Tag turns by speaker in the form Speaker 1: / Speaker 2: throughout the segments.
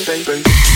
Speaker 1: baby.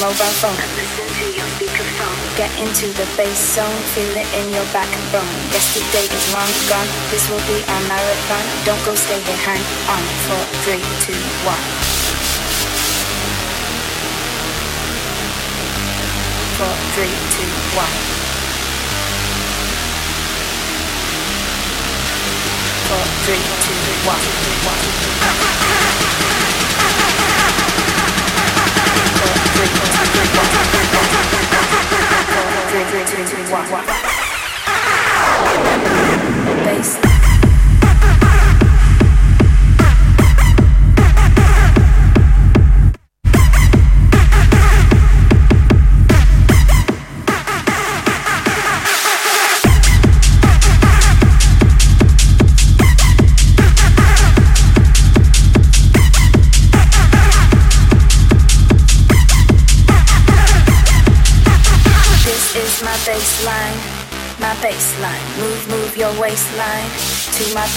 Speaker 1: Mobile phone. Listen to your speakerphone. Get into the bass zone, feel it in your backbone. Yesterday is long gone, this will be our marathon. Don't go, stay here, hang on. Four, three, two, one. Four, three, two, one. Four, three, two, one. Bass.